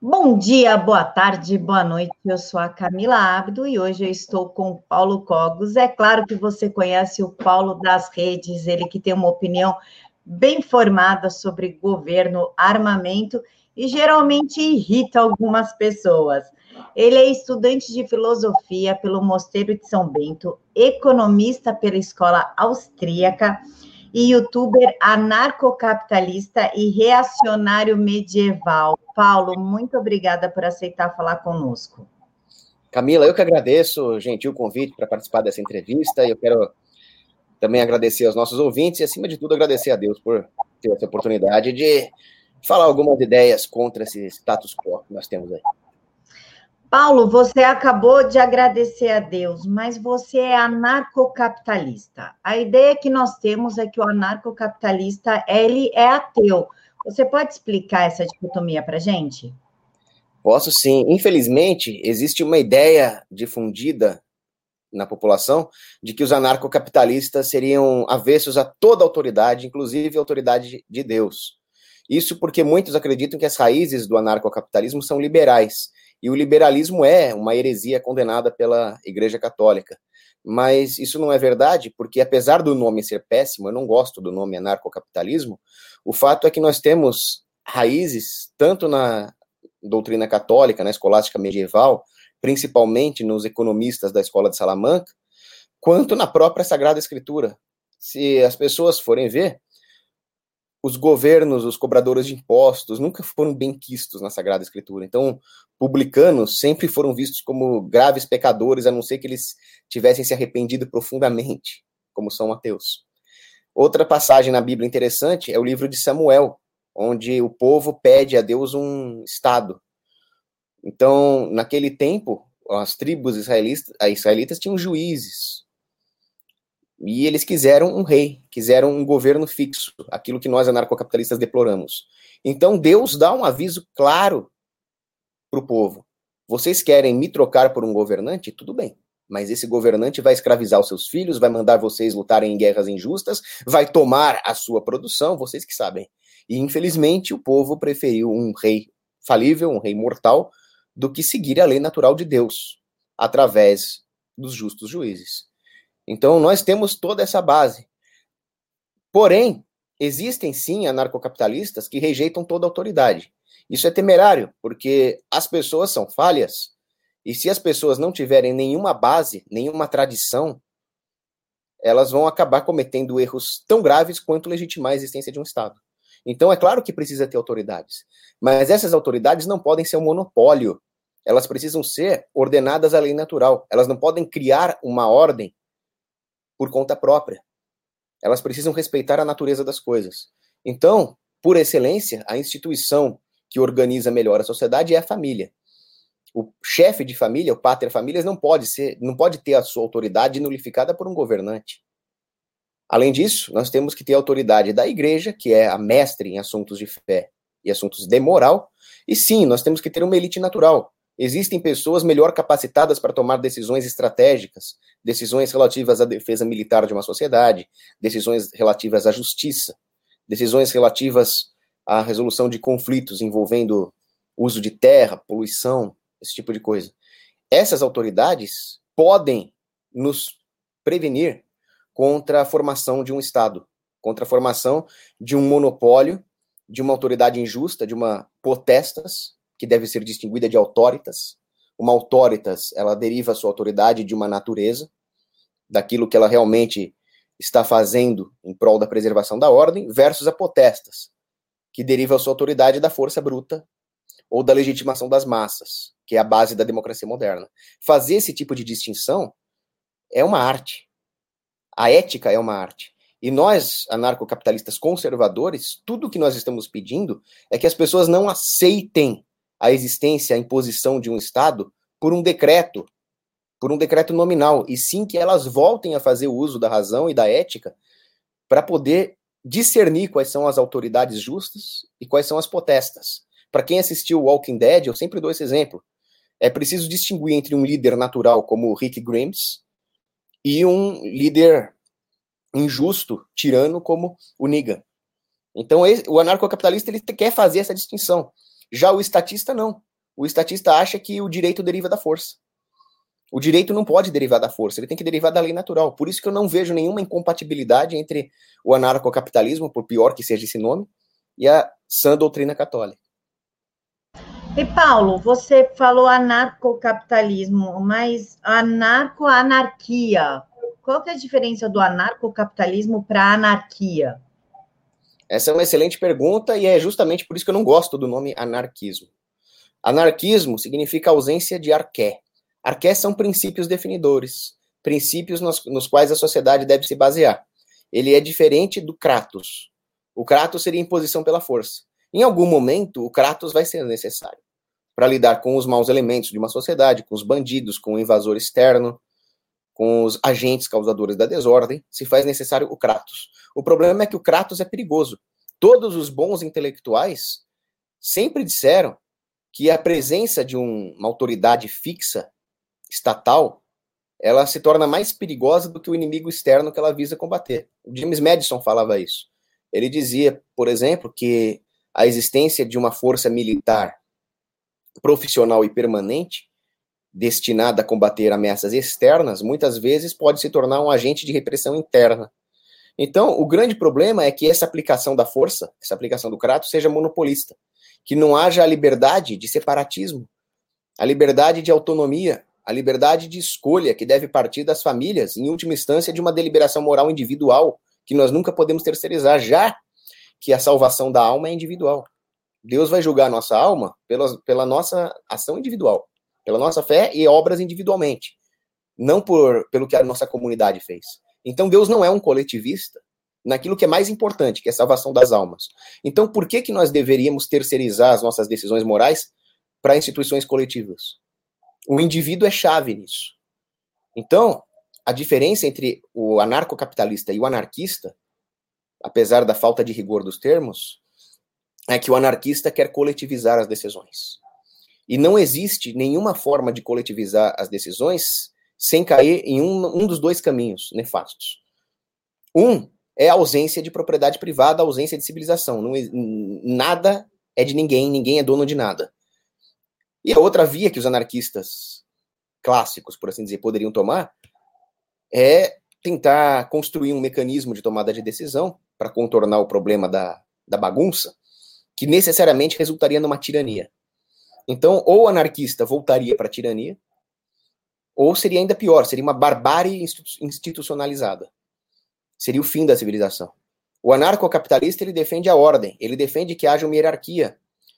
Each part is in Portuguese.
Bom dia, boa tarde, boa noite. Eu sou a Camila Abdo e hoje eu estou com o Paulo Cogos. É claro que você conhece o Paulo das redes, ele que tem uma opinião bem formada sobre governo, armamento e geralmente irrita algumas pessoas. Ele é estudante de filosofia pelo Mosteiro de São Bento, economista pela Escola Austríaca e youtuber anarcocapitalista e reacionário medieval. Paulo, muito obrigada por aceitar falar conosco. Camila, eu que agradeço, gentil convite para participar dessa entrevista. Eu quero também agradecer aos nossos ouvintes e, acima de tudo, agradecer a Deus por ter essa oportunidade de falar algumas ideias contra esse status quo que nós temos aí. Paulo, você acabou de agradecer a Deus, mas você é anarcocapitalista. A ideia que nós temos é que o anarcocapitalista, ele é ateu. Você pode explicar essa dicotomia para gente? Posso sim. Infelizmente, existe uma ideia difundida na população de que os anarcocapitalistas seriam avessos a toda autoridade, inclusive a autoridade de Deus. Isso porque muitos acreditam que as raízes do anarcocapitalismo são liberais e o liberalismo é uma heresia condenada pela Igreja Católica. Mas isso não é verdade, porque apesar do nome ser péssimo, eu não gosto do nome anarcocapitalismo, o fato é que nós temos raízes tanto na doutrina católica, na escolástica medieval, principalmente nos economistas da escola de Salamanca, quanto na própria Sagrada Escritura. Se as pessoas forem ver, os governos, os cobradores de impostos, nunca foram bem quistos na Sagrada Escritura. Então, publicanos sempre foram vistos como graves pecadores, a não ser que eles tivessem se arrependido profundamente, como São Mateus. Outra passagem na Bíblia interessante é o livro de Samuel, onde o povo pede a Deus um estado. Então, naquele tempo, as tribos israelitas, israelitas tinham juízes, e eles quiseram um rei, quiseram um governo fixo, aquilo que nós anarcocapitalistas deploramos. Então Deus dá um aviso claro para o povo: vocês querem me trocar por um governante? Tudo bem. Mas esse governante vai escravizar os seus filhos, vai mandar vocês lutarem em guerras injustas, vai tomar a sua produção, vocês que sabem. E infelizmente o povo preferiu um rei falível, um rei mortal, do que seguir a lei natural de Deus, através dos justos juízes. Então, nós temos toda essa base. Porém, existem sim anarcocapitalistas que rejeitam toda autoridade. Isso é temerário, porque as pessoas são falhas, e se as pessoas não tiverem nenhuma base, nenhuma tradição, elas vão acabar cometendo erros tão graves quanto legitimar a existência de um Estado. Então, é claro que precisa ter autoridades, mas essas autoridades não podem ser um monopólio. Elas precisam ser ordenadas à lei natural. Elas não podem criar uma ordem por conta própria. Elas precisam respeitar a natureza das coisas. Então, por excelência, a instituição que organiza melhor a sociedade é a família. O chefe de família, o pátria famílias, não pode ser, não pode ter a sua autoridade nulificada por um governante. Além disso, nós temos que ter a autoridade da igreja, que é a mestre em assuntos de fé e assuntos de moral. E sim, nós temos que ter uma elite natural, Existem pessoas melhor capacitadas para tomar decisões estratégicas, decisões relativas à defesa militar de uma sociedade, decisões relativas à justiça, decisões relativas à resolução de conflitos envolvendo uso de terra, poluição, esse tipo de coisa. Essas autoridades podem nos prevenir contra a formação de um Estado, contra a formação de um monopólio, de uma autoridade injusta, de uma potestas, que deve ser distinguida de autoritas. Uma autoritas, ela deriva sua autoridade de uma natureza, daquilo que ela realmente está fazendo em prol da preservação da ordem, versus a potestas, que deriva sua autoridade da força bruta ou da legitimação das massas, que é a base da democracia moderna. Fazer esse tipo de distinção é uma arte. A ética é uma arte. E nós, anarcocapitalistas conservadores, tudo que nós estamos pedindo é que as pessoas não aceitem a existência, a imposição de um Estado por um decreto, por um decreto nominal, e sim que elas voltem a fazer uso da razão e da ética para poder discernir quais são as autoridades justas e quais são as potestas. Para quem assistiu Walking Dead, eu sempre dou esse exemplo. É preciso distinguir entre um líder natural como Rick Grimes e um líder injusto, tirano como o Negan. Então, o anarcocapitalista ele quer fazer essa distinção. Já o estatista, não. o estatista acha que o direito deriva da força. O direito não pode derivar da força, ele tem que derivar da lei natural. Por isso que eu não vejo nenhuma incompatibilidade entre o anarcocapitalismo, por pior que seja esse nome, e a sã doutrina católica. E Paulo, você falou anarcocapitalismo, mas anarco-anarquia. Qual que é a diferença do anarcocapitalismo para anarquia? Essa é uma excelente pergunta e é justamente por isso que eu não gosto do nome anarquismo. Anarquismo significa ausência de arqué. Arqué são princípios definidores, princípios nos, nos quais a sociedade deve se basear. Ele é diferente do Kratos. O Kratos seria imposição pela força. Em algum momento, o Kratos vai ser necessário para lidar com os maus elementos de uma sociedade, com os bandidos, com o invasor externo, com os agentes causadores da desordem, se faz necessário o Kratos. O problema é que o Kratos é perigoso. Todos os bons intelectuais sempre disseram que a presença de um, uma autoridade fixa, estatal, ela se torna mais perigosa do que o inimigo externo que ela visa combater. O James Madison falava isso. Ele dizia, por exemplo, que a existência de uma força militar profissional e permanente, destinada a combater ameaças externas, muitas vezes pode se tornar um agente de repressão interna. Então, o grande problema é que essa aplicação da força, essa aplicação do Kratos, seja monopolista, que não haja a liberdade de separatismo, a liberdade de autonomia, a liberdade de escolha que deve partir das famílias, em última instância, de uma deliberação moral individual, que nós nunca podemos terceirizar, já que a salvação da alma é individual. Deus vai julgar a nossa alma pela, pela nossa ação individual, pela nossa fé e obras individualmente, não por pelo que a nossa comunidade fez. Então Deus não é um coletivista naquilo que é mais importante, que é a salvação das almas. Então por que que nós deveríamos terceirizar as nossas decisões morais para instituições coletivas? O indivíduo é chave nisso. Então, a diferença entre o anarcocapitalista e o anarquista, apesar da falta de rigor dos termos, é que o anarquista quer coletivizar as decisões. E não existe nenhuma forma de coletivizar as decisões sem cair em um, um dos dois caminhos nefastos. Um é a ausência de propriedade privada, a ausência de civilização. Não, nada é de ninguém, ninguém é dono de nada. E a outra via que os anarquistas clássicos, por assim dizer, poderiam tomar é tentar construir um mecanismo de tomada de decisão para contornar o problema da, da bagunça, que necessariamente resultaria numa tirania. Então, ou o anarquista voltaria para a tirania, ou seria ainda pior, seria uma barbárie institucionalizada. Seria o fim da civilização. O anarcocapitalista ele defende a ordem, ele defende que haja uma hierarquia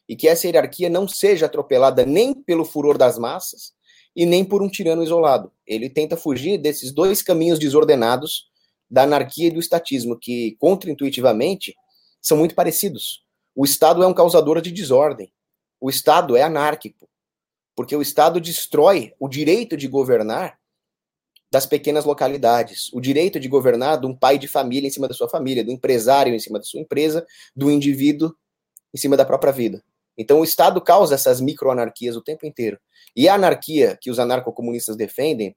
e que essa hierarquia não seja atropelada nem pelo furor das massas e nem por um tirano isolado. Ele tenta fugir desses dois caminhos desordenados da anarquia e do estatismo, que contraintuitivamente são muito parecidos. O Estado é um causador de desordem. O Estado é anárquico, porque o Estado destrói o direito de governar das pequenas localidades, o direito de governar de um pai de família em cima da sua família, do empresário em cima da sua empresa, do indivíduo em cima da própria vida. Então o Estado causa essas microanarquias o tempo inteiro. E a anarquia que os anarcocomunistas defendem,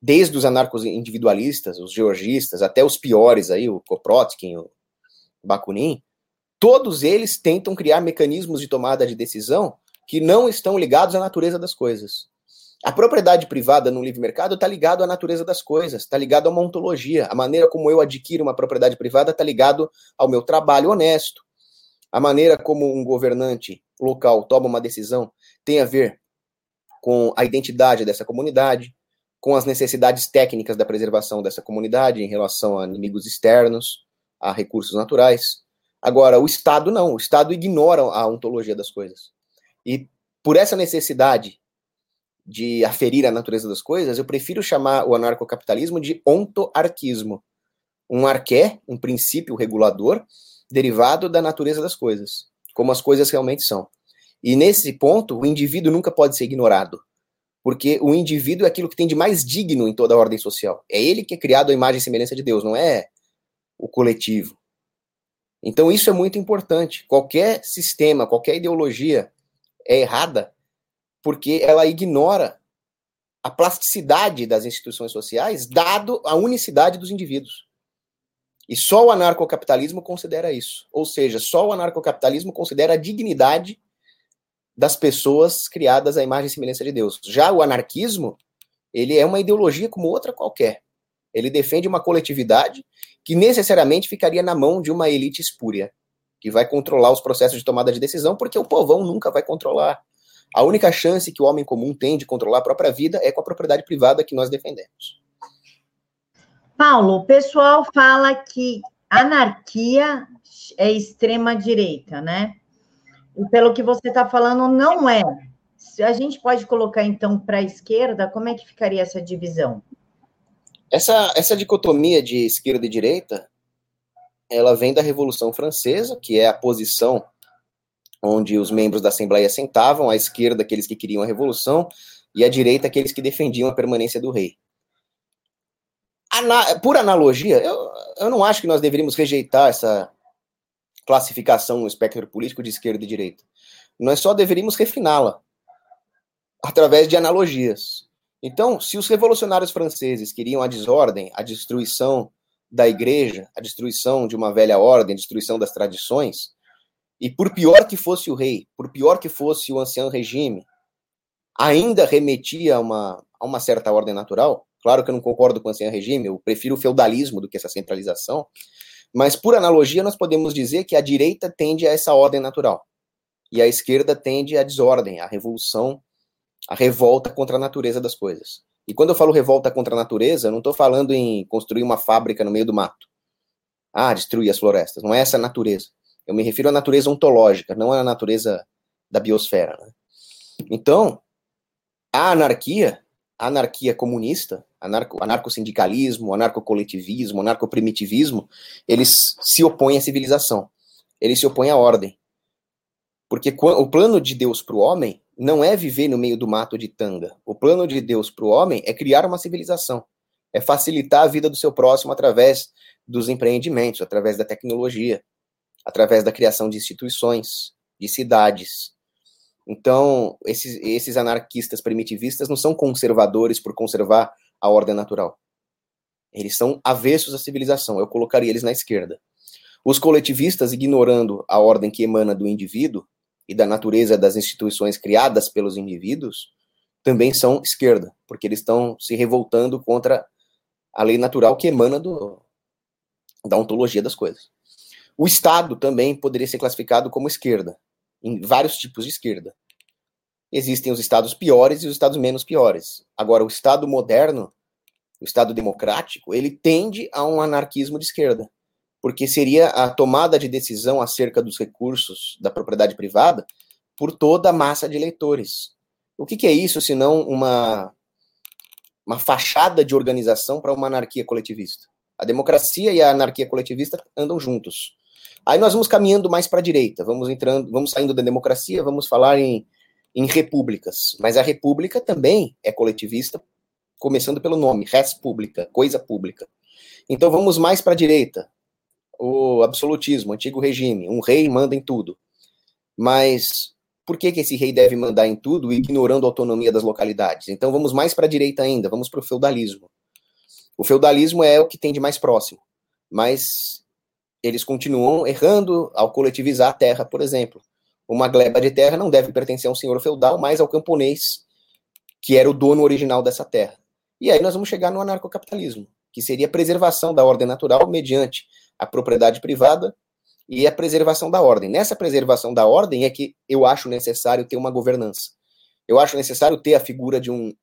desde os anarcos individualistas, os georgistas, até os piores aí, o Koprotkin, o Bakunin, todos eles tentam criar mecanismos de tomada de decisão que não estão ligados à natureza das coisas. A propriedade privada no livre mercado está ligado à natureza das coisas, está ligado a uma ontologia. A maneira como eu adquiro uma propriedade privada está ligado ao meu trabalho honesto. A maneira como um governante local toma uma decisão tem a ver com a identidade dessa comunidade, com as necessidades técnicas da preservação dessa comunidade em relação a inimigos externos, a recursos naturais. Agora, o Estado não, o Estado ignora a ontologia das coisas. E por essa necessidade de aferir a natureza das coisas, eu prefiro chamar o anarcocapitalismo de ontoarquismo. Um arqué, um princípio regulador, derivado da natureza das coisas, como as coisas realmente são. E nesse ponto, o indivíduo nunca pode ser ignorado, porque o indivíduo é aquilo que tem de mais digno em toda a ordem social. É ele que é criado à imagem e semelhança de Deus, não é o coletivo. Então isso é muito importante. Qualquer sistema, qualquer ideologia é errada porque ela ignora a plasticidade das instituições sociais, dado a unicidade dos indivíduos. E só o anarcocapitalismo considera isso. Ou seja, só o anarcocapitalismo considera a dignidade das pessoas criadas à imagem e semelhança de Deus. Já o anarquismo, ele é uma ideologia como outra qualquer. Ele defende uma coletividade que necessariamente ficaria na mão de uma elite espúria, que vai controlar os processos de tomada de decisão, porque o povão nunca vai controlar. A única chance que o homem comum tem de controlar a própria vida é com a propriedade privada que nós defendemos. Paulo, o pessoal fala que anarquia é extrema direita, né? E pelo que você está falando, não é. A gente pode colocar então para a esquerda, como é que ficaria essa divisão? Essa, essa dicotomia de esquerda e direita, ela vem da Revolução Francesa, que é a posição onde os membros da Assembleia sentavam, à esquerda aqueles que queriam a revolução e à direita aqueles que defendiam a permanência do rei. Ana, por analogia, eu, eu não acho que nós deveríamos rejeitar essa classificação no espectro político de esquerda e direita. Nós só deveríamos refiná-la através de analogias. Então, se os revolucionários franceses queriam a desordem, a destruição da igreja, a destruição de uma velha ordem, a destruição das tradições, e por pior que fosse o rei, por pior que fosse o ancião regime, ainda remetia a uma, a uma certa ordem natural, claro que eu não concordo com o ancião regime, eu prefiro o feudalismo do que essa centralização, mas por analogia nós podemos dizer que a direita tende a essa ordem natural, e a esquerda tende à desordem, à revolução a revolta contra a natureza das coisas. E quando eu falo revolta contra a natureza, eu não estou falando em construir uma fábrica no meio do mato. Ah, destruir as florestas. Não é essa a natureza. Eu me refiro à natureza ontológica, não à natureza da biosfera. Né? Então, a anarquia, a anarquia comunista, anarco, anarco-sindicalismo, anarco-coletivismo, anarco-primitivismo, eles se opõem à civilização. Eles se opõem à ordem. Porque o plano de Deus para o homem não é viver no meio do mato de tanga. O plano de Deus para o homem é criar uma civilização, é facilitar a vida do seu próximo através dos empreendimentos, através da tecnologia, através da criação de instituições, de cidades. Então, esses, esses anarquistas primitivistas não são conservadores por conservar a ordem natural. Eles são avessos à civilização. Eu colocaria eles na esquerda. Os coletivistas, ignorando a ordem que emana do indivíduo, e da natureza das instituições criadas pelos indivíduos também são esquerda, porque eles estão se revoltando contra a lei natural que emana do, da ontologia das coisas. O Estado também poderia ser classificado como esquerda, em vários tipos de esquerda. Existem os estados piores e os estados menos piores. Agora, o Estado moderno, o Estado democrático, ele tende a um anarquismo de esquerda porque seria a tomada de decisão acerca dos recursos da propriedade privada por toda a massa de eleitores. O que, que é isso, senão uma, uma fachada de organização para uma anarquia coletivista? A democracia e a anarquia coletivista andam juntos. Aí nós vamos caminhando mais para a direita, vamos entrando, vamos saindo da democracia, vamos falar em, em repúblicas. Mas a república também é coletivista, começando pelo nome, res pública, coisa pública. Então vamos mais para a direita, o absolutismo, o antigo regime, um rei manda em tudo. Mas por que, que esse rei deve mandar em tudo, ignorando a autonomia das localidades? Então vamos mais para a direita ainda, vamos para o feudalismo. O feudalismo é o que tem de mais próximo, mas eles continuam errando ao coletivizar a terra, por exemplo. Uma gleba de terra não deve pertencer a um senhor feudal, mas ao camponês, que era o dono original dessa terra. E aí nós vamos chegar no anarcocapitalismo, que seria a preservação da ordem natural mediante a propriedade privada e a preservação da ordem. Nessa preservação da ordem é que eu acho necessário ter uma governança. Eu acho necessário ter a figura de um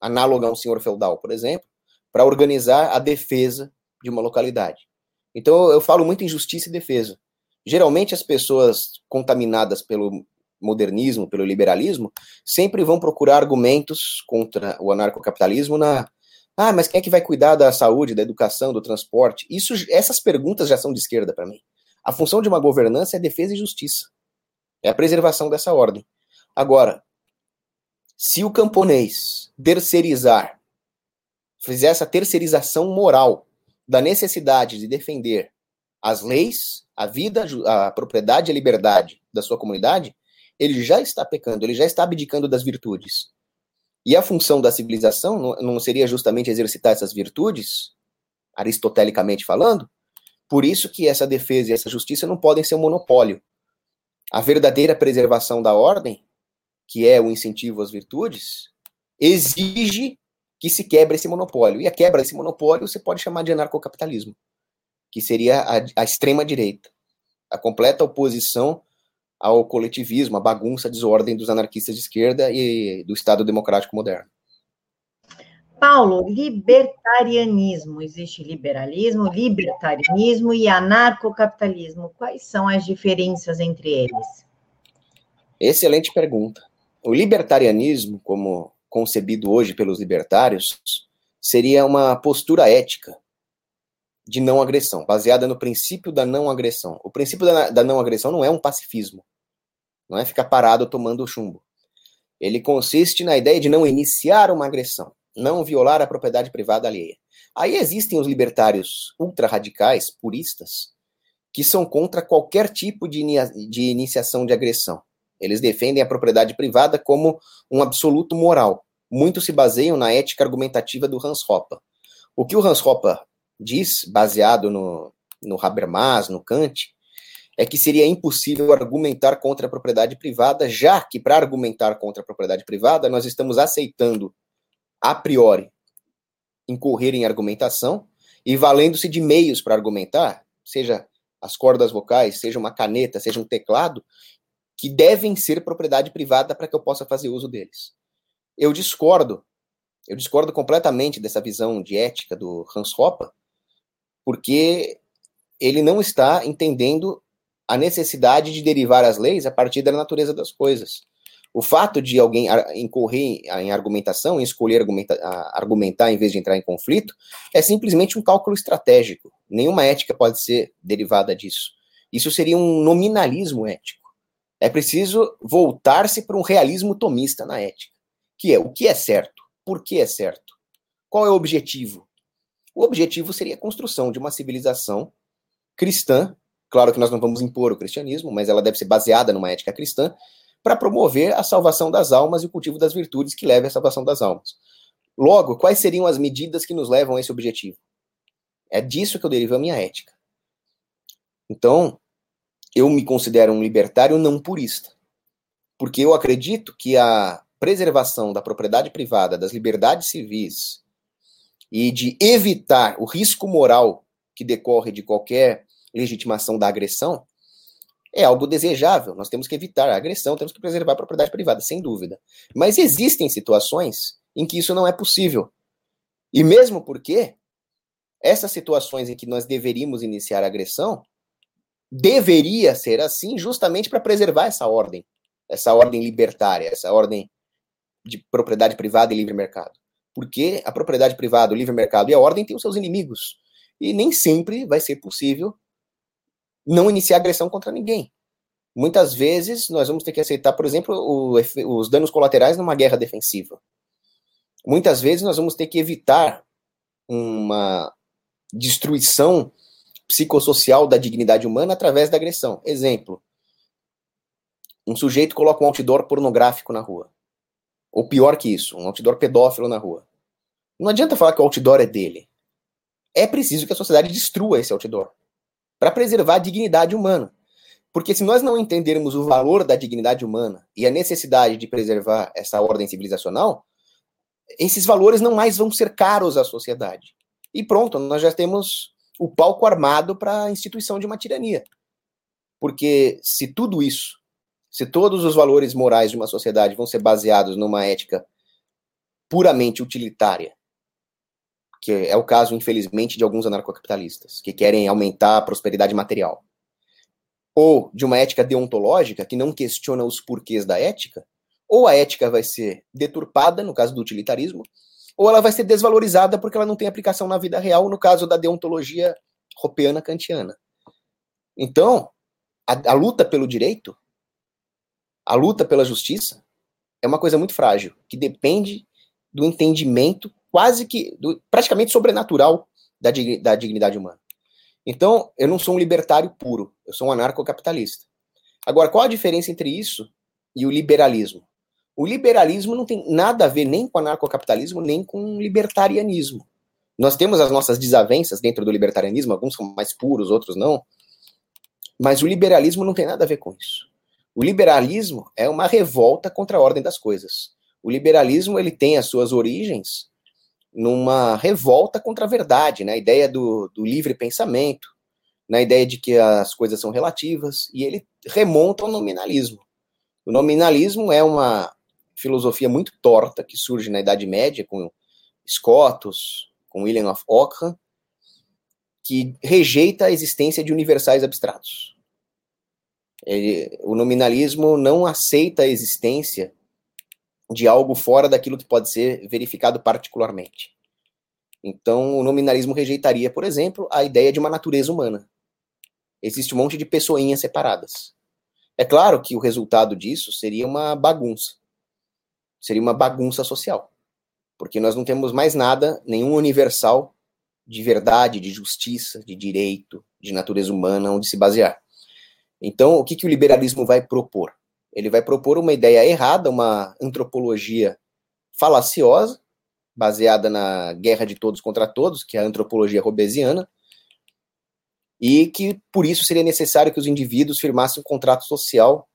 análogo a um senhor feudal, por exemplo, para organizar a defesa de uma localidade. Então eu falo muito em justiça e defesa. Geralmente as pessoas contaminadas pelo modernismo, pelo liberalismo, sempre vão procurar argumentos contra o anarcocapitalismo na ah, mas quem é que vai cuidar da saúde, da educação, do transporte? Isso, essas perguntas já são de esquerda para mim. A função de uma governança é defesa e justiça. É a preservação dessa ordem. Agora, se o camponês terceirizar, fizer essa terceirização moral da necessidade de defender as leis, a vida, a propriedade e a liberdade da sua comunidade, ele já está pecando, ele já está abdicando das virtudes. E a função da civilização não, seria justamente exercitar essas virtudes, aristotelicamente falando? Por isso que essa defesa e essa justiça não podem ser um monopólio. A verdadeira preservação da ordem que é o incentivo às virtudes, exige que se quebre esse monopólio. E a quebra desse monopólio você pode chamar de anarcocapitalismo, que seria a, a extrema-direita, a completa oposição ao coletivismo, à bagunça, à desordem dos anarquistas de esquerda e do Estado democrático moderno. Paulo, libertarianismo. Existe liberalismo, libertarianismo e anarcocapitalismo. Quais são as diferenças entre eles? Excelente pergunta. O libertarianismo, como concebido hoje pelos libertários, seria uma postura ética de não agressão, baseada no princípio da não agressão. O princípio da, da não agressão não é um pacifismo, não é ficar parado tomando chumbo. Ele consiste na ideia de não iniciar uma agressão, não violar a propriedade privada alheia. Aí existem os libertários ultra-radicais, puristas, que são contra qualquer tipo de, de iniciação de agressão. Eles defendem a propriedade privada como um absoluto moral. Muitos se baseiam na ética argumentativa do Hans Hoppe. O que o Hans Hoppe diz, baseado no, no Habermas, no Kant, é que seria impossível argumentar contra a propriedade privada, já que para argumentar contra a propriedade privada nós estamos aceitando a priori incorrer em argumentação e valendo-se de meios para argumentar, seja as cordas vocais, seja uma caneta, seja um teclado, que devem ser propriedade privada para que eu possa fazer uso deles. Eu discordo, eu discordo completamente dessa visão de ética do Hans Hoppe, porque ele não está entendendo a necessidade de derivar as leis a partir da natureza das coisas. O fato de alguém incorrer em argumentação, em escolher argumentar, argumentar em vez de entrar em conflito, é simplesmente um cálculo estratégico. Nenhuma ética pode ser derivada disso. Isso seria um nominalismo ético. É preciso voltar-se para um realismo tomista na ética, que é o que é certo, por que é certo, qual é o objetivo. O objetivo seria a construção de uma civilização cristã. Claro que nós não vamos impor o cristianismo, mas ela deve ser baseada numa ética cristã para promover a salvação das almas e o cultivo das virtudes que levem à salvação das almas. Logo, quais seriam as medidas que nos levam a esse objetivo? É disso que eu derivo a minha ética. Então, eu me considero um libertário não purista. Porque eu acredito que a preservação da propriedade privada, das liberdades civis e de evitar o risco moral que decorre de qualquer legitimação da agressão é algo desejável. Nós temos que evitar a agressão, temos que preservar a propriedade privada, sem dúvida. Mas existem situações em que isso não é possível. E mesmo porque essas situações em que nós deveríamos iniciar a agressão deveria ser assim justamente para preservar essa ordem, essa ordem libertária, essa ordem de propriedade privada e livre mercado. Porque a propriedade privada, o livre mercado e a ordem têm os seus inimigos. E nem sempre vai ser possível não iniciar agressão contra ninguém. Muitas vezes nós vamos ter que aceitar, por exemplo, o, os danos colaterais numa guerra defensiva. Muitas vezes nós vamos ter que evitar uma destruição psicossocial da dignidade humana através da agressão. Exemplo: um sujeito coloca um outdoor pornográfico na rua. Ou pior que isso, um outdoor pedófilo na rua. Não adianta falar que o outdoor é dele. É preciso que a sociedade destrua esse outdoor para preservar a dignidade humana. Porque se nós não entendermos o valor da dignidade humana e a necessidade de preservar essa ordem civilizacional, esses valores não mais vão ser caros à sociedade. E pronto, nós já temos o palco armado para a instituição de uma tirania. Porque se tudo isso, se todos os valores morais de uma sociedade vão ser baseados numa ética puramente utilitária, que é o caso, infelizmente, de alguns anarcocapitalistas, que querem aumentar a prosperidade material, ou de uma ética deontológica que não questiona os porquês da ética, ou a ética vai ser deturpada, no caso do utilitarismo, ou ela vai ser desvalorizada porque ela não tem aplicação na vida real, no caso da deontologia ropeana kantiana. Então, a, a luta pelo direito, a luta pela justiça, é uma coisa muito frágil, que depende do entendimento quase que, do, praticamente sobrenatural da, da dignidade humana. Então, eu não sou um libertário puro, eu sou um anarcocapitalista. Agora, qual a diferença entre isso e o liberalismo? O liberalismo não tem nada a ver nem com anarcocapitalismo, nem com libertarianismo. Nós temos as nossas desavenças dentro do libertarianismo, alguns são mais puros, outros não. Mas o liberalismo não tem nada a ver com isso. O liberalismo é uma revolta contra a ordem das coisas. O liberalismo ele tem as suas origens numa revolta contra a verdade, na né? ideia do, do livre pensamento, na ideia de que as coisas são relativas, e ele remonta ao nominalismo. O nominalismo é uma filosofia muito torta que surge na Idade Média com Scotus, com William of Ockham, que rejeita a existência de universais abstratos. Ele, o nominalismo não aceita a existência de algo fora daquilo que pode ser verificado particularmente. Então, o nominalismo rejeitaria, por exemplo, a ideia de uma natureza humana. Existe um monte de pessoinhas separadas. É claro que o resultado disso seria uma bagunça. Seria uma bagunça social. Porque nós não temos mais nada, nenhum universal de verdade, de justiça, de direito, de natureza humana onde se basear. Então, o que, que o liberalismo vai propor? Ele vai propor uma ideia errada, uma antropologia falaciosa, baseada na guerra de todos contra todos, que é a antropologia robesiana, e que por isso seria necessário que os indivíduos firmassem um contrato social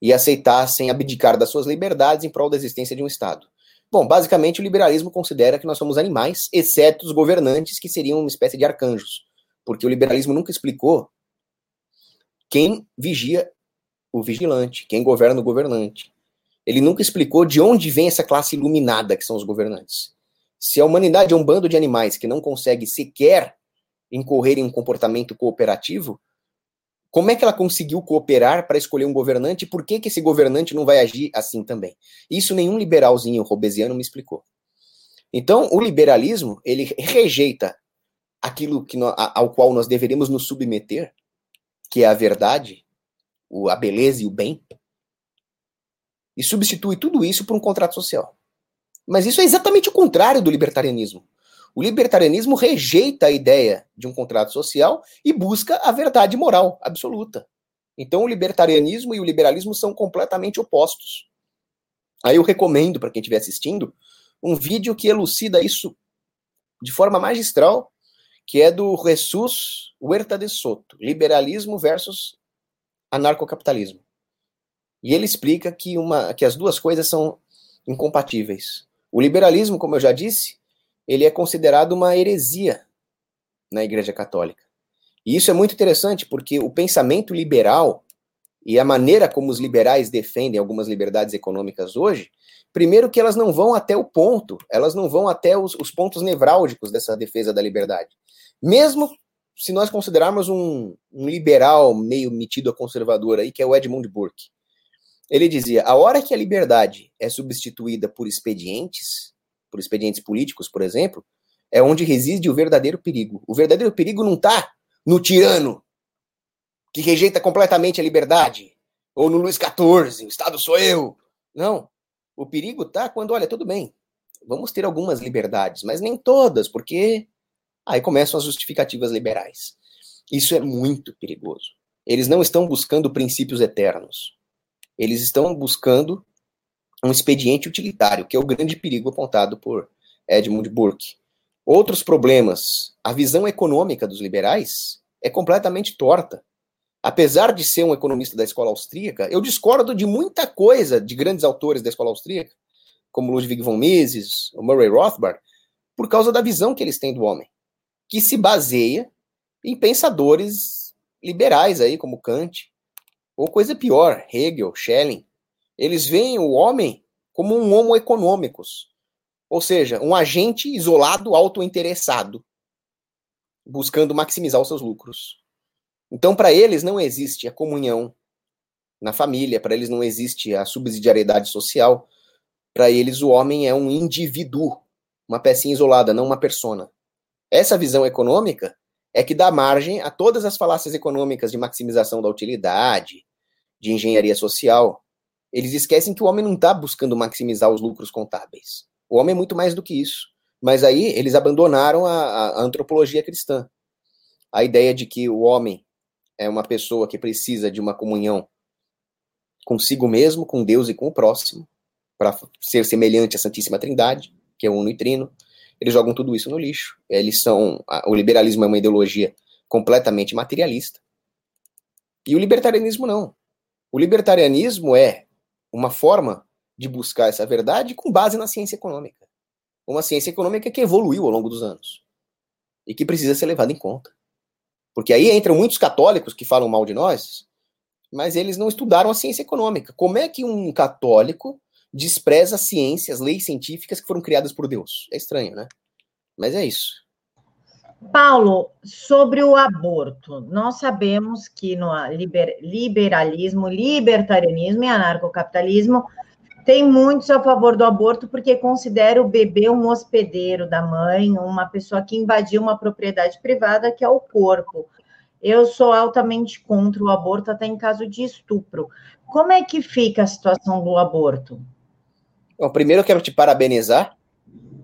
e aceitassem abdicar das suas liberdades em prol da existência de um Estado. Bom, basicamente o liberalismo considera que nós somos animais, exceto os governantes, que seriam uma espécie de arcanjos, porque o liberalismo nunca explicou quem vigia o vigilante, quem governa o governante. Ele nunca explicou de onde vem essa classe iluminada que são os governantes. Se a humanidade é um bando de animais que não consegue sequer incorrer em um comportamento cooperativo, como é que ela conseguiu cooperar para escolher um governante por que, que esse governante não vai agir assim também? Isso nenhum liberalzinho robesiano me explicou. Então, o liberalismo, ele rejeita aquilo que ao qual nós deveríamos nos submeter, que é a verdade, a beleza e o bem, e substitui tudo isso por um contrato social. Mas isso é exatamente o contrário do libertarianismo. O libertarianismo rejeita a ideia de um contrato social e busca a verdade moral absoluta. Então, o libertarianismo e o liberalismo são completamente opostos. Aí eu recomendo para quem estiver assistindo um vídeo que elucida isso de forma magistral, que é do Jesus Huerta de Soto, liberalismo versus anarcocapitalismo. E ele explica que, uma, que as duas coisas são incompatíveis. O liberalismo, como eu já disse, ele é considerado uma heresia na Igreja Católica. E isso é muito interessante porque o pensamento liberal e a maneira como os liberais defendem algumas liberdades econômicas hoje, primeiro que elas não vão até o ponto, elas não vão até os, os pontos nevrálgicos dessa defesa da liberdade. Mesmo se nós considerarmos um, um, liberal meio metido a conservador aí, que é o Edmund Burke. Ele dizia: a hora que a liberdade é substituída por expedientes, por expedientes políticos, por exemplo, é onde reside o verdadeiro perigo. O verdadeiro perigo não está no tirano que rejeita completamente a liberdade, ou no Luiz XIV, o Estado sou eu. Não. O perigo está quando, olha, tudo bem, vamos ter algumas liberdades, mas nem todas, porque aí começam as justificativas liberais. Isso é muito perigoso. Eles não estão buscando princípios eternos. Eles estão buscando um expediente utilitário, que é o grande perigo apontado por Edmund Burke. Outros problemas. A visão econômica dos liberais é completamente torta. Apesar de ser um economista da escola austríaca, eu discordo de muita coisa de grandes autores da escola austríaca, como Ludwig von Mises, Murray Rothbard, por causa da visão que eles têm do homem, que se baseia em pensadores liberais aí, como Kant, ou coisa pior, Hegel, Schelling. Eles veem o homem como um homo econômicos, ou seja, um agente isolado, autointeressado, buscando maximizar os seus lucros. Então, para eles não existe a comunhão na família, para eles não existe a subsidiariedade social. Para eles, o homem é um indivíduo, uma pecinha isolada, não uma persona. Essa visão econômica é que dá margem a todas as falácias econômicas de maximização da utilidade, de engenharia social, eles esquecem que o homem não está buscando maximizar os lucros contábeis. O homem é muito mais do que isso. Mas aí eles abandonaram a, a antropologia cristã. A ideia de que o homem é uma pessoa que precisa de uma comunhão consigo mesmo, com Deus e com o próximo, para ser semelhante à Santíssima Trindade, que é o uno e trino. Eles jogam tudo isso no lixo. Eles são. O liberalismo é uma ideologia completamente materialista. E o libertarianismo não. O libertarianismo é uma forma de buscar essa verdade com base na ciência econômica. Uma ciência econômica que evoluiu ao longo dos anos e que precisa ser levada em conta. Porque aí entram muitos católicos que falam mal de nós, mas eles não estudaram a ciência econômica. Como é que um católico despreza a ciência, as leis científicas que foram criadas por Deus? É estranho, né? Mas é isso. Paulo, sobre o aborto, nós sabemos que no liber, liberalismo, libertarianismo e anarcocapitalismo tem muitos a favor do aborto porque considera o bebê um hospedeiro da mãe, uma pessoa que invadiu uma propriedade privada que é o corpo. Eu sou altamente contra o aborto até em caso de estupro. Como é que fica a situação do aborto? Bom, primeiro eu quero te parabenizar,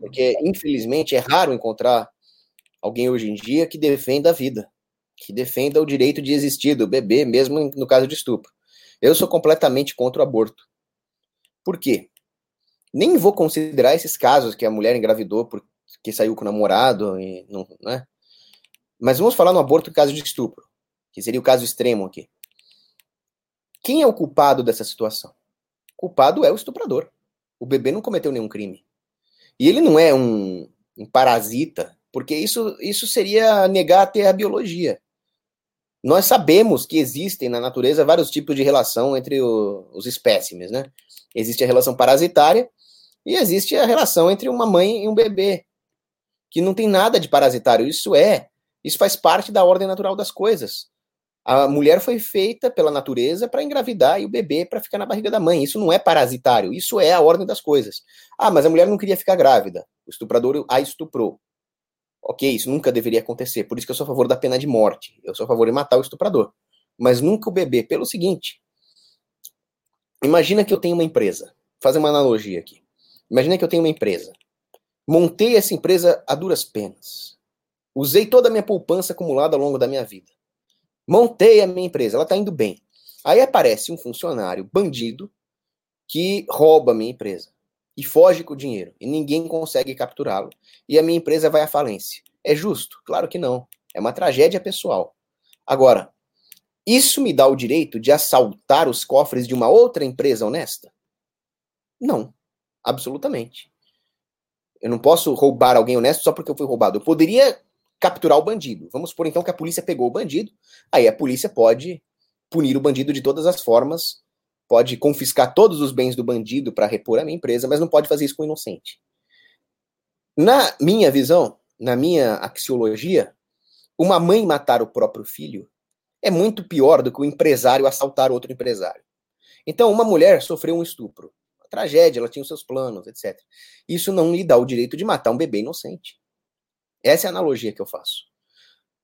porque infelizmente é raro encontrar alguém hoje em dia que defenda a vida, que defenda o direito de existir do bebê, mesmo no caso de estupro. Eu sou completamente contra o aborto. Por quê? Nem vou considerar esses casos que a mulher engravidou porque saiu com o namorado e não, né? Mas vamos falar no aborto em caso de estupro, que seria o caso extremo aqui. Quem é o culpado dessa situação? O culpado é o estuprador. O bebê não cometeu nenhum crime. E ele não é um, um parasita, porque isso, isso seria negar até a biologia. Nós sabemos que existem na natureza vários tipos de relação entre o, os espécimes, né? Existe a relação parasitária e existe a relação entre uma mãe e um bebê, que não tem nada de parasitário. Isso é, isso faz parte da ordem natural das coisas. A mulher foi feita pela natureza para engravidar e o bebê para ficar na barriga da mãe. Isso não é parasitário, isso é a ordem das coisas. Ah, mas a mulher não queria ficar grávida. O estuprador a estuprou. Ok, isso nunca deveria acontecer. Por isso que eu sou a favor da pena de morte. Eu sou a favor de matar o estuprador. Mas nunca o bebê. Pelo seguinte: Imagina que eu tenho uma empresa. Vou fazer uma analogia aqui. Imagina que eu tenho uma empresa. Montei essa empresa a duras penas. Usei toda a minha poupança acumulada ao longo da minha vida. Montei a minha empresa, ela está indo bem. Aí aparece um funcionário bandido que rouba a minha empresa e foge com o dinheiro e ninguém consegue capturá-lo e a minha empresa vai à falência. É justo? Claro que não. É uma tragédia pessoal. Agora, isso me dá o direito de assaltar os cofres de uma outra empresa honesta? Não, absolutamente. Eu não posso roubar alguém honesto só porque eu fui roubado. Eu poderia capturar o bandido. Vamos supor então que a polícia pegou o bandido. Aí a polícia pode punir o bandido de todas as formas, pode confiscar todos os bens do bandido para repor a minha empresa, mas não pode fazer isso com o inocente. Na minha visão, na minha axiologia, uma mãe matar o próprio filho é muito pior do que o empresário assaltar outro empresário. Então, uma mulher sofreu um estupro, uma tragédia, ela tinha os seus planos, etc. Isso não lhe dá o direito de matar um bebê inocente. Essa é a analogia que eu faço.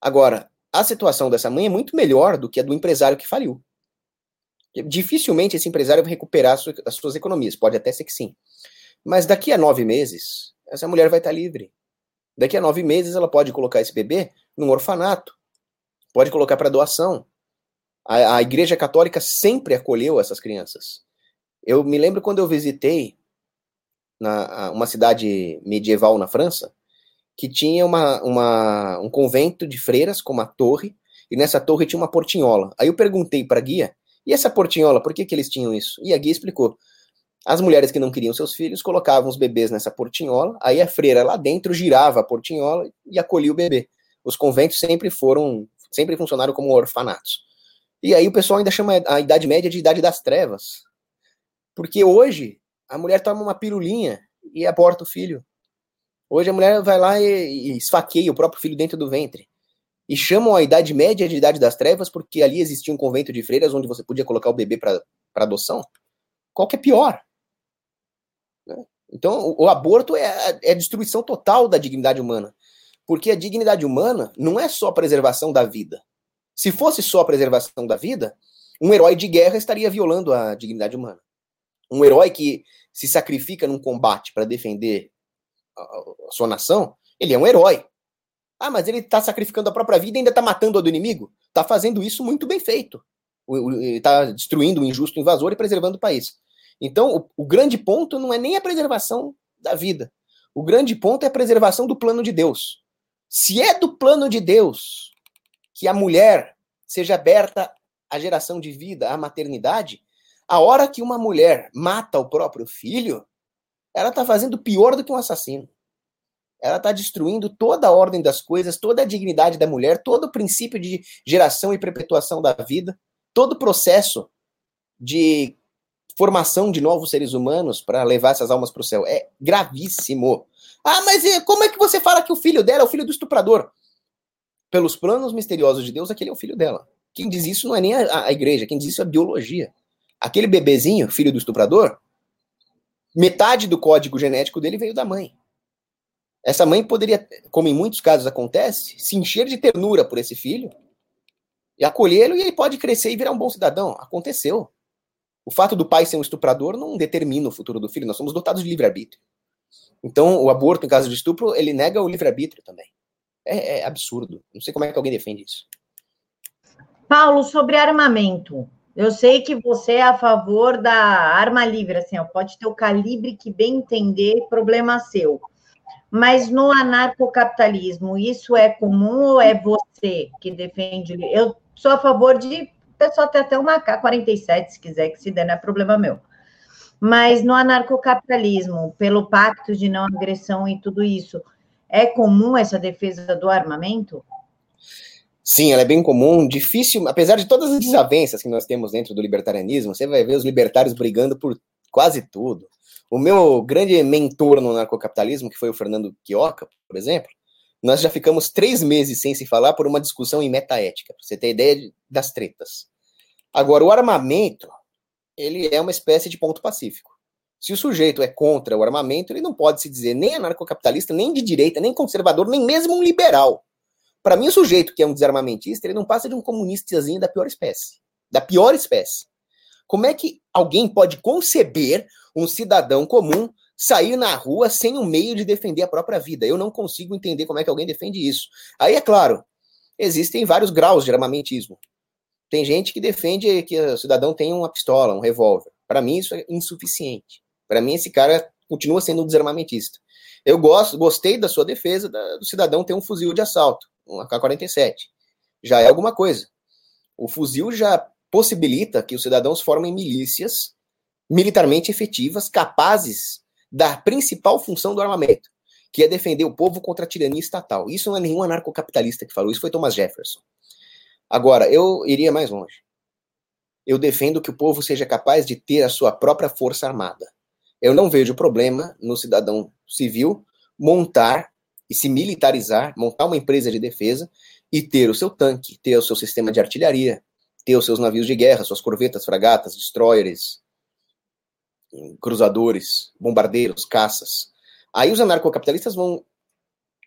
Agora, a situação dessa mãe é muito melhor do que a do empresário que faliu. Dificilmente esse empresário vai recuperar as suas economias, pode até ser que sim. Mas daqui a nove meses, essa mulher vai estar livre. Daqui a nove meses, ela pode colocar esse bebê num orfanato, pode colocar para doação. A, a, Igreja Católica sempre acolheu essas crianças. Eu me lembro quando eu visitei na, uma cidade medieval na França, que tinha uma, uma, um convento de freiras com uma torre, e nessa torre tinha uma portinhola. Aí eu perguntei para a guia, e essa portinhola, por que, que eles tinham isso? E a guia explicou. As mulheres que não queriam seus filhos colocavam os bebês nessa portinhola, aí a freira lá dentro girava a portinhola e acolhia o bebê. Os conventos sempre foram sempre funcionaram como orfanatos. E aí o pessoal ainda chama a Idade Média de Idade das Trevas. Porque hoje a mulher toma uma pirulinha e aborta o filho. Hoje a mulher vai lá e, e esfaqueia o próprio filho dentro do ventre. E chamam a Idade Média de Idade das Trevas porque ali existia um convento de freiras onde você podia colocar o bebê para adoção. Qual que é pior? Né? Então, o, o aborto é, é a destruição total da dignidade humana. Porque a dignidade humana não é só a preservação da vida. Se fosse só a preservação da vida, um herói de guerra estaria violando a dignidade humana. Um herói que se sacrifica num combate para defender a sua nação, ele é um herói. Ah, mas ele está sacrificando a própria vida e ainda está matando a do inimigo? Está fazendo isso muito bem feito. Está destruindo o injusto invasor e preservando o país. Então, o, o grande ponto não é nem a preservação da vida. O grande ponto é a preservação do plano de Deus. Se é do plano de Deus que a mulher seja aberta a geração de vida, a maternidade, a hora que uma mulher mata o próprio filho, ela está fazendo pior do que um assassino. Ela está destruindo toda a ordem das coisas, toda a dignidade da mulher, todo o princípio de geração e perpetuação da vida, todo o processo de formação de novos seres humanos para levar essas almas para o céu. É gravíssimo. Ah, mas como é que você fala que o filho dela é o filho do estuprador? Pelos planos misteriosos de Deus, aquele é o filho dela. Quem diz isso não é nem a, a igreja, quem diz isso é a biologia. Aquele bebezinho, filho do estuprador, metade do código genético dele veio da mãe. Essa mãe poderia, como em muitos casos acontece, se encher de ternura por esse filho e acolhê-lo e ele pode crescer e virar um bom cidadão. Aconteceu. O fato do pai ser um estuprador não determina o futuro do filho, nós somos dotados de livre-arbítrio. Então, o aborto em caso de estupro, ele nega o livre-arbítrio também. É, é, absurdo. Não sei como é que alguém defende isso. Paulo, sobre armamento. Eu sei que você é a favor da arma livre, assim, ó, pode ter o calibre que bem entender, problema seu. Mas no anarcocapitalismo, isso é comum ou é você que defende? Eu sou a favor de pessoal ter até uma K-47, se quiser, que se der, não é problema meu. Mas no anarcocapitalismo, pelo pacto de não agressão e tudo isso, é comum essa defesa do armamento? Ela é bem comum, difícil, apesar de todas as desavenças que nós temos dentro do libertarianismo, você vai ver os libertários brigando por quase tudo. O meu grande mentor no narcocapitalismo, que foi o Fernando Quioca, por exemplo, nós já ficamos três meses sem se falar por uma discussão em metaética, para você ter ideia de, das tretas. Agora, o armamento, ele é uma espécie de ponto pacífico. Se o sujeito é contra o armamento, ele não pode se dizer nem anarcocapitalista, nem de direita, nem conservador, nem mesmo um liberal. Para mim, o sujeito que é um desarmamentista, ele não passa de um comunistazinho da pior espécie. Da pior espécie. Como é que alguém pode conceber um cidadão comum sair na rua sem um meio de defender a própria vida? Eu não consigo entender como é que alguém defende isso. Aí, é claro, existem vários graus de armamentismo. Tem gente que defende que o cidadão tenha uma pistola, um revólver. Para mim, isso é insuficiente. Para mim, esse cara continua sendo um desarmamentista. Eu gosto, gostei da sua defesa da, do cidadão ter um fuzil de assalto, um AK-47. Já é alguma coisa. O fuzil já possibilita que os cidadãos formem milícias militarmente efetivas, capazes da principal função do armamento, que é defender o povo contra a tirania estatal. Isso não é nenhum anarcocapitalista que falou, isso foi Thomas Jefferson. Agora, eu iria mais longe. Eu defendo que o povo seja capaz de ter a sua própria força armada. Eu não vejo problema no cidadão civil montar e se militarizar, montar uma empresa de defesa e ter o seu tanque, ter o seu sistema de artilharia, ter os seus navios de guerra, suas corvetas, fragatas, destroyers, cruzadores, bombardeiros, caças. Aí os anarcocapitalistas vão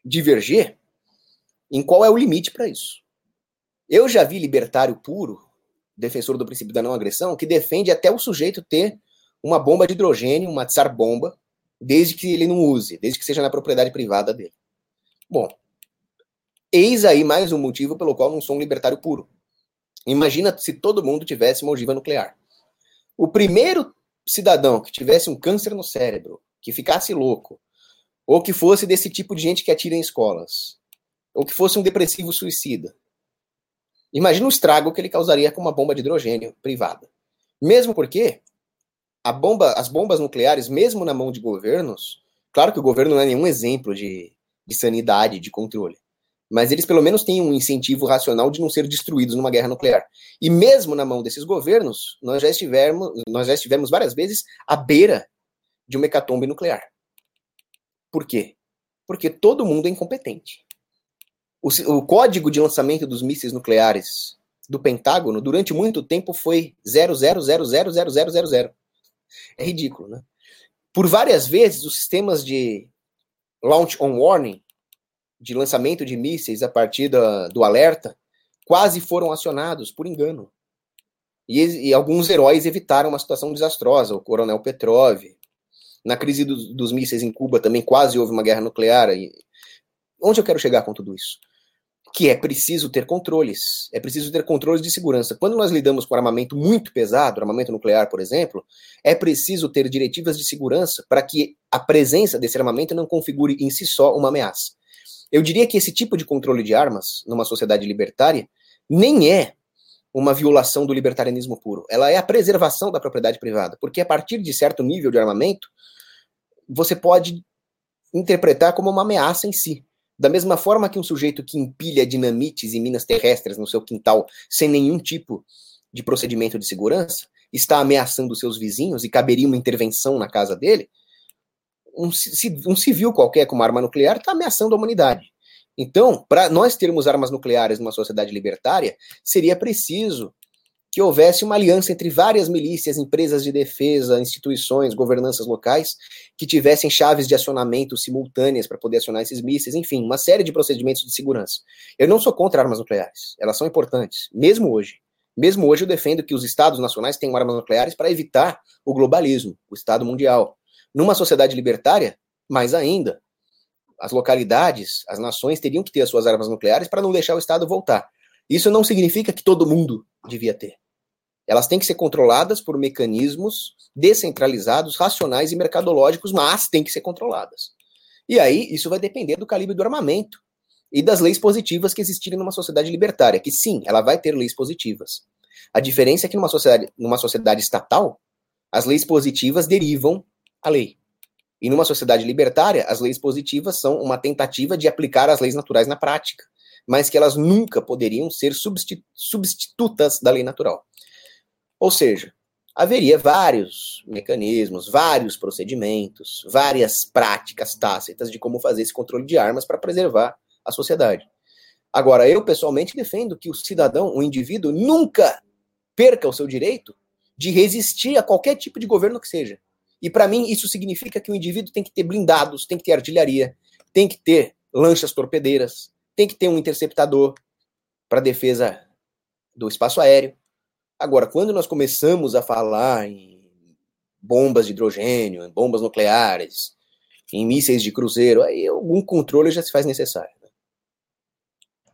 diverger em qual é o limite para isso. Eu já vi libertário puro, defensor do princípio da não agressão, que defende até o sujeito ter uma bomba de hidrogênio, uma tsar bomba, desde que ele não use, desde que seja na propriedade privada dele. Bom, eis aí mais um motivo pelo qual não sou um libertário puro. Imagina se todo mundo tivesse uma ogiva nuclear. O primeiro cidadão que tivesse um câncer no cérebro, que ficasse louco, ou que fosse desse tipo de gente que atira em escolas, ou que fosse um depressivo suicida, imagina o estrago que ele causaria com uma bomba de hidrogênio privada. Mesmo porque bomba, as bombas nucleares, mesmo na mão de governos, claro que o governo não é nenhum exemplo de, de sanidade, de controle, mas eles pelo menos têm um incentivo racional de não ser destruídos numa guerra nuclear. E mesmo na mão desses governos, nós já estivemos, nós já estivemos várias vezes à beira de uma hecatombe nuclear. Por quê? Porque todo mundo é incompetente. O, o código de lançamento dos mísseis nucleares do Pentágono durante muito tempo foi 000000000. É ridículo, né? Por várias vezes os sistemas de launch on warning de lançamento de mísseis a partir da, do alerta quase foram acionados por engano. E, e, alguns heróis evitaram uma situação desastrosa, o coronel Petrov. Na crise do, dos mísseis em Cuba também quase houve uma guerra nuclear. E... Onde eu quero chegar com tudo isso? Que é preciso ter controles, é preciso ter controles de segurança. Quando nós lidamos com armamento muito pesado, armamento nuclear, por exemplo, é preciso ter diretivas de segurança para que a presença desse armamento não configure em si só uma ameaça. Eu diria que esse tipo de controle de armas, numa sociedade libertária, nem é uma violação do libertarianismo puro. Ela é a preservação da propriedade privada, porque a partir de certo nível de armamento, você pode interpretar como uma ameaça em si. Da mesma forma que um sujeito que empilha dinamites e minas terrestres no seu quintal sem nenhum tipo de procedimento de segurança está ameaçando seus vizinhos e caberia uma intervenção na casa dele, um, um civil qualquer com uma arma nuclear está ameaçando a humanidade. Então, para nós termos armas nucleares numa sociedade libertária, seria preciso que houvesse uma aliança entre várias milícias, empresas de defesa, instituições, governanças locais, que tivessem chaves de acionamento simultâneas para poder acionar esses mísseis, enfim, uma série de procedimentos de segurança. Eu não sou contra armas nucleares, elas são importantes, mesmo hoje. Mesmo hoje eu defendo que os estados nacionais tenham armas nucleares para evitar o globalismo, o estado mundial. Numa sociedade libertária, mais ainda, as localidades, as nações teriam que ter as suas armas nucleares para não deixar o estado voltar. Isso não significa que todo mundo devia ter. Elas têm que ser controladas por mecanismos descentralizados, racionais e mercadológicos, mas têm que ser controladas. E aí, isso vai depender do calibre do armamento e das leis positivas que existirem numa sociedade libertária, que sim, ela vai ter leis positivas. A diferença é que numa sociedade, numa sociedade estatal, as leis positivas derivam a lei. E numa sociedade libertária, as leis positivas são uma tentativa de aplicar as leis naturais na prática mas que elas nunca poderiam ser substitutas da lei natural. Ou seja, haveria vários mecanismos, vários procedimentos, várias práticas tácitas de como fazer esse controle de armas para preservar a sociedade. Agora, eu pessoalmente defendo que o cidadão, o indivíduo, nunca perca o seu direito de resistir a qualquer tipo de governo que seja. E para mim, isso significa que o indivíduo tem que ter blindados, tem que ter artilharia, tem que ter lanchas torpedeiras, tem que ter um interceptador para defesa do espaço aéreo. Agora, quando nós começamos a falar em bombas de hidrogênio, em bombas nucleares, em mísseis de cruzeiro, aí algum controle já se faz necessário. Né?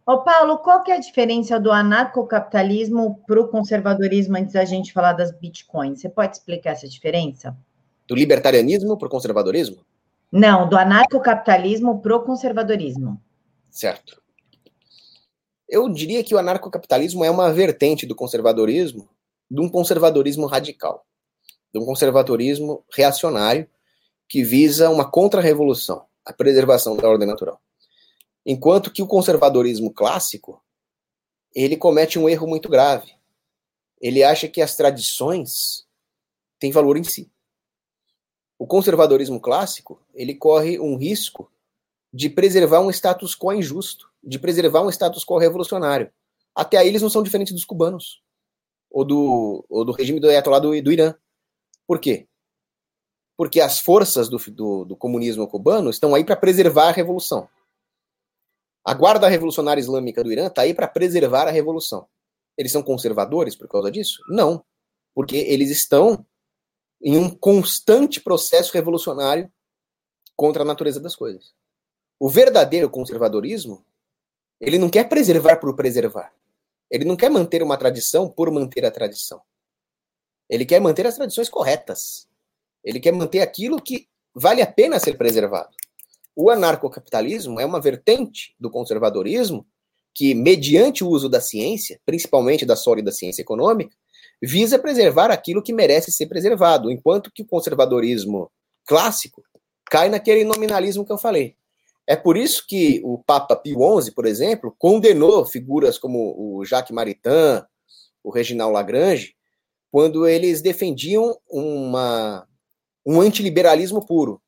Ô Paulo, qual que é a diferença do anarcocapitalismo para o conservadorismo antes da gente falar das bitcoins? Você pode explicar essa diferença? Do libertarianismo para o conservadorismo? Não, do anarcocapitalismo para o conservadorismo. Certo. Eu diria que o anarcocapitalismo é uma vertente do conservadorismo, de um conservadorismo radical, de um conservadorismo reacionário que visa uma contra-revolução, a preservação da ordem natural. Enquanto que o conservadorismo clássico, ele comete um erro muito grave. Ele acha que as tradições têm valor em si. O conservadorismo clássico, ele corre um risco de preservar um status quo injusto, de preservar um status quo revolucionário. Até aí eles não são diferentes dos cubanos, ou do, ou do regime do Ayatollah do, do Irã. Por quê? Porque as forças do, do, do comunismo cubano estão aí para preservar a revolução. A Guarda Revolucionária Islâmica do Irã está aí para preservar a revolução. Eles são conservadores por causa disso? Não. Porque eles estão em um constante processo revolucionário contra a natureza das coisas. O verdadeiro conservadorismo, ele não quer preservar por preservar. Ele não quer manter uma tradição por manter a tradição. Ele quer manter as tradições corretas. Ele quer manter aquilo que vale a pena ser preservado. O anarcocapitalismo é uma vertente do conservadorismo que, mediante o uso da ciência, principalmente da sólida ciência econômica, visa preservar aquilo que merece ser preservado, enquanto que o conservadorismo clássico cai naquele nominalismo que eu falei. É por isso que o Papa Pio XI, por exemplo, condenou figuras como o Jacques Maritain, o Reginald Lagrange, quando eles defendiam uma, um antiliberalismo puro,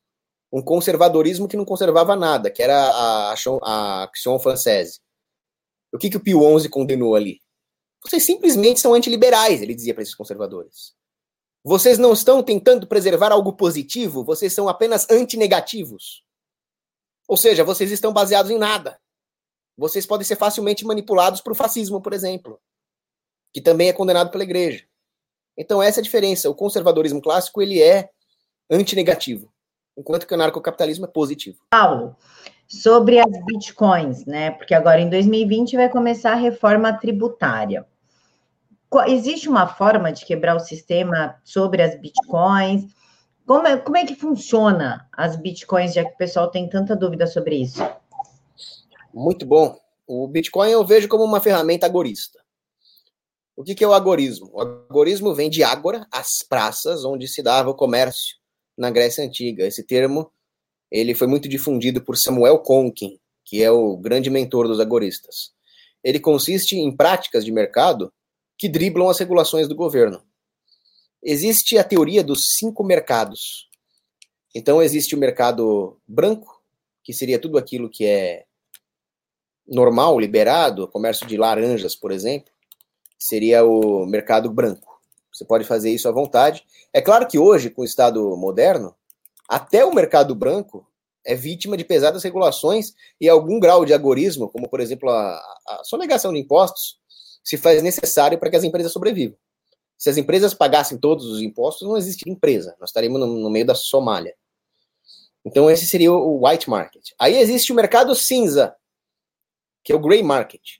um conservadorismo que não conservava nada, que era a, a Action Française. O que, que o Pio XI condenou ali? Vocês simplesmente são antiliberais, ele dizia para esses conservadores. Vocês não estão tentando preservar algo positivo, vocês são apenas antinegativos. Ou seja, vocês estão baseados em nada. Vocês podem ser facilmente manipulados para o fascismo, por exemplo, que também é condenado pela igreja. Então essa é a diferença. O conservadorismo clássico ele é antinegativo, enquanto que o anarcocapitalismo é positivo. Paulo, sobre as bitcoins, né? Porque agora em 2020 vai começar a reforma tributária. Existe uma forma de quebrar o sistema sobre as bitcoins? Como é, como é que funciona as bitcoins, já que o pessoal tem tanta dúvida sobre isso? Muito bom. O Bitcoin eu vejo como uma ferramenta agorista. O que, que é o agorismo? O agorismo vem de ágora, as praças onde se dava o comércio na Grécia Antiga. Esse termo ele foi muito difundido por Samuel Conkin, que é o grande mentor dos agoristas. Ele consiste em práticas de mercado que driblam as regulações do governo. Existe a teoria dos cinco mercados. Então existe o mercado branco, que seria tudo aquilo que é normal, liberado, comércio de laranjas, por exemplo seria o mercado branco. Você pode fazer isso à vontade. É claro que hoje, com o Estado moderno, até o mercado branco é vítima de pesadas regulações e algum grau de agorismo, como, por exemplo, a, a sonegação de impostos, se faz necessário para que as empresas sobrevivam. Se as empresas pagassem todos os impostos, não existiria empresa. Nós estaríamos no, no meio da Somália. Então, esse seria o white market. Aí existe o mercado cinza, que é o gray market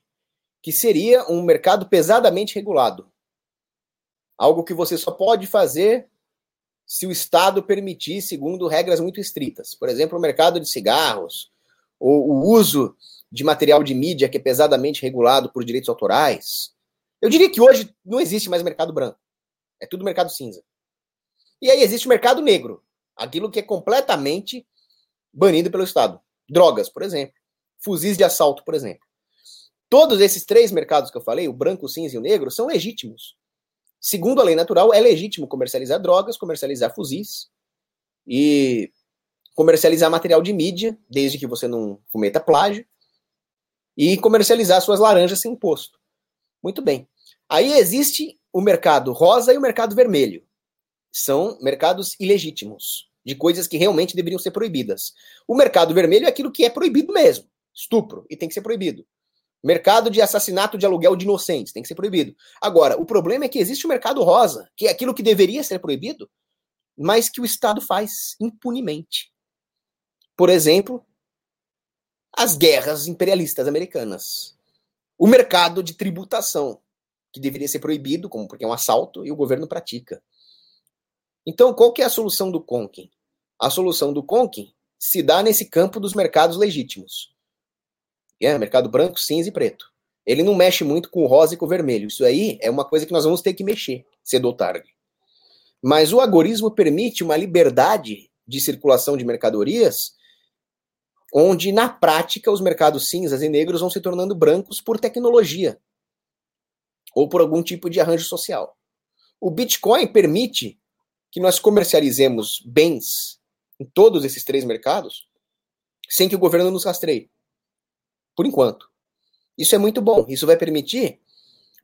que seria um mercado pesadamente regulado. Algo que você só pode fazer se o Estado permitir, segundo regras muito estritas. Por exemplo, o mercado de cigarros, ou o uso de material de mídia que é pesadamente regulado por direitos autorais. Eu diria que hoje não existe mais mercado branco. É tudo mercado cinza. E aí existe o mercado negro, aquilo que é completamente banido pelo Estado. Drogas, por exemplo. Fuzis de assalto, por exemplo. Todos esses três mercados que eu falei, o branco, o cinza e o negro, são legítimos. Segundo a lei natural, é legítimo comercializar drogas, comercializar fuzis e comercializar material de mídia, desde que você não cometa plágio, e comercializar suas laranjas sem imposto. Muito bem. Aí existe o mercado rosa e o mercado vermelho. São mercados ilegítimos, de coisas que realmente deveriam ser proibidas. O mercado vermelho é aquilo que é proibido mesmo, estupro, e tem que ser proibido. Mercado de assassinato de aluguel de inocentes tem que ser proibido. Agora, o problema é que existe o mercado rosa, que é aquilo que deveria ser proibido, mas que o Estado faz impunemente. Por exemplo, as guerras imperialistas americanas. O mercado de tributação, que deveria ser proibido, como porque é um assalto, e o governo pratica. Então, qual que é a solução do Conkin? A solução do Conkin se dá nesse campo dos mercados legítimos. É, mercado branco, cinza e preto. Ele não mexe muito com o rosa e com o vermelho. Isso aí é uma coisa que nós vamos ter que mexer, cedo ou tarde. Mas o agorismo permite uma liberdade de circulação de mercadorias, onde na prática os mercados cinzas e negros vão se tornando brancos por tecnologia ou por algum tipo de arranjo social. O Bitcoin permite que nós comercializemos bens em todos esses três mercados sem que o governo nos rastreie por enquanto. Isso é muito bom. Isso vai permitir,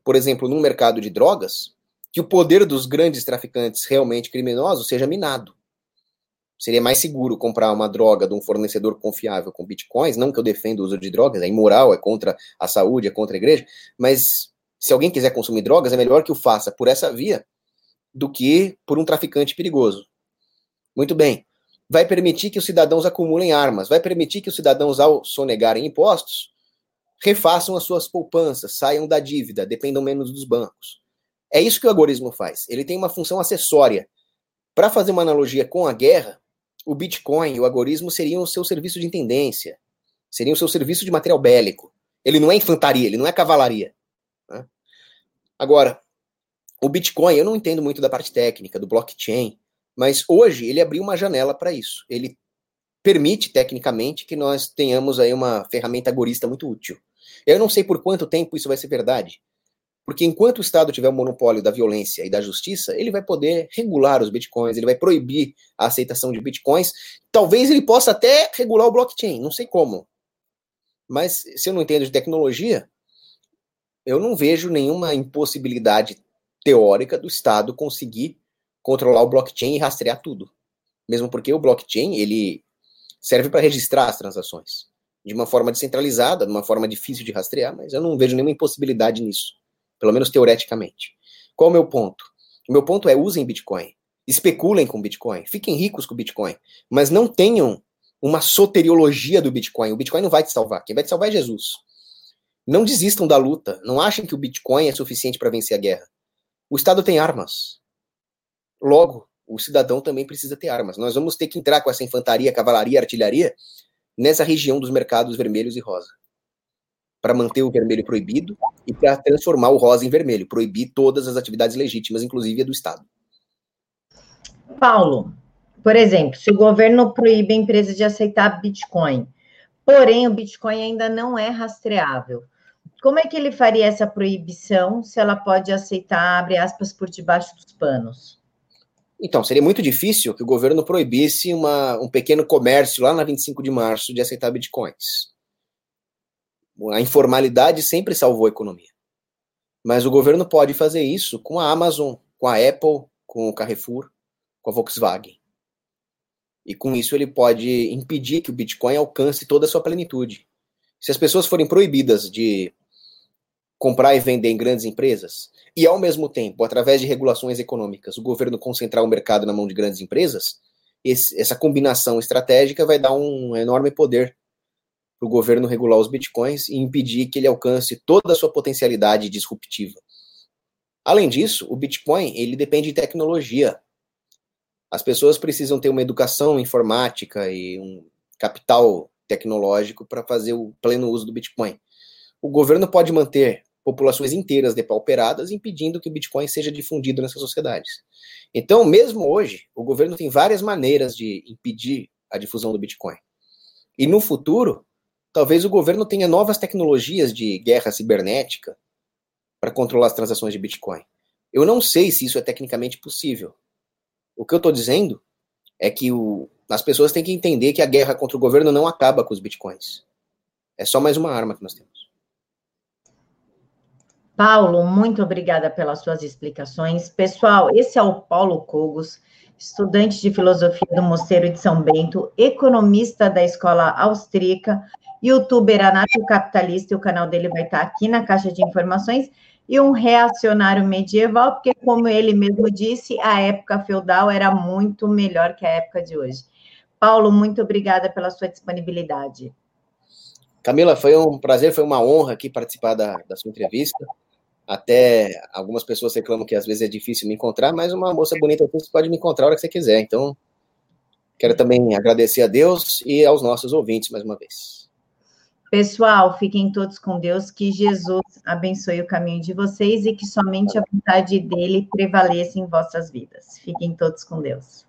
por exemplo, num mercado de drogas, que o poder dos grandes traficantes realmente criminosos seja minado. Seria mais seguro comprar uma droga de um fornecedor confiável com bitcoins, não que eu defenda o uso de drogas, é imoral, é contra a saúde, é contra a igreja, mas se alguém quiser consumir drogas, é melhor que o faça por essa via do que por um traficante perigoso. Muito bem vai permitir que os cidadãos acumulem armas, vai permitir que os cidadãos, ao sonegarem impostos, refaçam as suas poupanças, saiam da dívida, dependam menos dos bancos. É isso que o algoritmo faz. Ele tem uma função acessória. Para fazer uma analogia com a guerra, o Bitcoin e o algoritmo seriam o seu serviço de intendência, seriam o seu serviço de material bélico. Ele não é infantaria, ele não é cavalaria. Né? Agora, o Bitcoin, eu não entendo muito da parte técnica, do blockchain, mas hoje ele abriu uma janela para isso. Ele permite, tecnicamente, que nós tenhamos aí uma ferramenta agorista muito útil. Eu não sei por quanto tempo isso vai ser verdade. Porque enquanto o Estado tiver o monopólio da violência e da justiça, ele vai poder regular os bitcoins, ele vai proibir a aceitação de bitcoins. Talvez ele possa até regular o blockchain, não sei como. Mas se eu não entendo de tecnologia, eu não vejo nenhuma impossibilidade teórica do Estado conseguir controlar o blockchain e rastrear tudo. Mesmo porque o blockchain, ele serve para registrar as transações. De uma forma descentralizada, de uma forma difícil de rastrear, mas eu não vejo nenhuma impossibilidade nisso. Pelo menos teoreticamente. Qual o meu ponto? O meu ponto é usem Bitcoin. Especulem com Bitcoin. Fiquem ricos com Bitcoin. Mas não tenham uma soteriologia do Bitcoin. O Bitcoin não vai te salvar. Quem vai te salvar é Jesus. Não desistam da luta. Não achem que o Bitcoin é suficiente para vencer a guerra. O Estado tem armas. Logo, o cidadão também precisa ter armas. Nós vamos ter que entrar com essa infantaria, cavalaria, artilharia nessa região dos mercados vermelhos e rosa. Para manter o vermelho proibido e para transformar o rosa em vermelho, proibir todas as atividades legítimas, inclusive a do Estado. Paulo, por exemplo, se o governo proíbe a empresa de aceitar Bitcoin, porém o Bitcoin ainda não é rastreável, como é que ele faria essa proibição se ela pode aceitar, abre aspas, por debaixo dos panos? Então, seria muito difícil que o governo proibisse uma, um pequeno comércio lá na 25 de março de aceitar bitcoins. A informalidade sempre salvou a economia. Mas o governo pode fazer isso com a Amazon, com a Apple, com o Carrefour, com a Volkswagen. E com isso ele pode impedir que o Bitcoin alcance toda a sua plenitude. Se as pessoas forem proibidas de comprar e vender em grandes empresas, e ao mesmo tempo, através de regulações econômicas, o governo concentrar o mercado na mão de grandes empresas, esse, essa combinação estratégica vai dar um enorme poder para o governo regular os bitcoins e impedir que ele alcance toda a sua potencialidade disruptiva. Além disso, o Bitcoin ele depende de tecnologia. As pessoas precisam ter uma educação informática e um capital tecnológico para fazer o pleno uso do Bitcoin. O governo pode manter populações inteiras depauperadas, impedindo que o Bitcoin seja difundido nessas sociedades. Então, mesmo hoje, o governo tem várias maneiras de impedir a difusão do Bitcoin. E no futuro, talvez o governo tenha novas tecnologias de guerra cibernética para controlar as transações de Bitcoin. Eu não sei se isso é tecnicamente possível. O que eu estou dizendo é que o, as pessoas têm que entender que a guerra contra o governo não acaba com os Bitcoins. É só mais uma arma que nós temos. Paulo, muito obrigada pelas suas explicações. Pessoal, esse é o Paulo Cogos, estudante de filosofia do Mosteiro de São Bento, economista da escola austríaca, youtuber anarcocapitalista, e o canal dele vai estar aqui na caixa de informações, e um reacionário medieval, porque, como ele mesmo disse, a época feudal era muito melhor que a época de hoje. Paulo, muito obrigada pela sua disponibilidade. Camila, foi um prazer, foi uma honra aqui participar da, da sua entrevista. Até algumas pessoas reclamam que às vezes é difícil me encontrar, mas uma moça bonita você pode me encontrar a hora que você quiser. Então, quero também agradecer a Deus e aos nossos ouvintes mais uma vez. Pessoal, fiquem todos com Deus, que Jesus abençoe o caminho de vocês e que somente a vontade dele prevaleça em vossas vidas. Fiquem todos com Deus.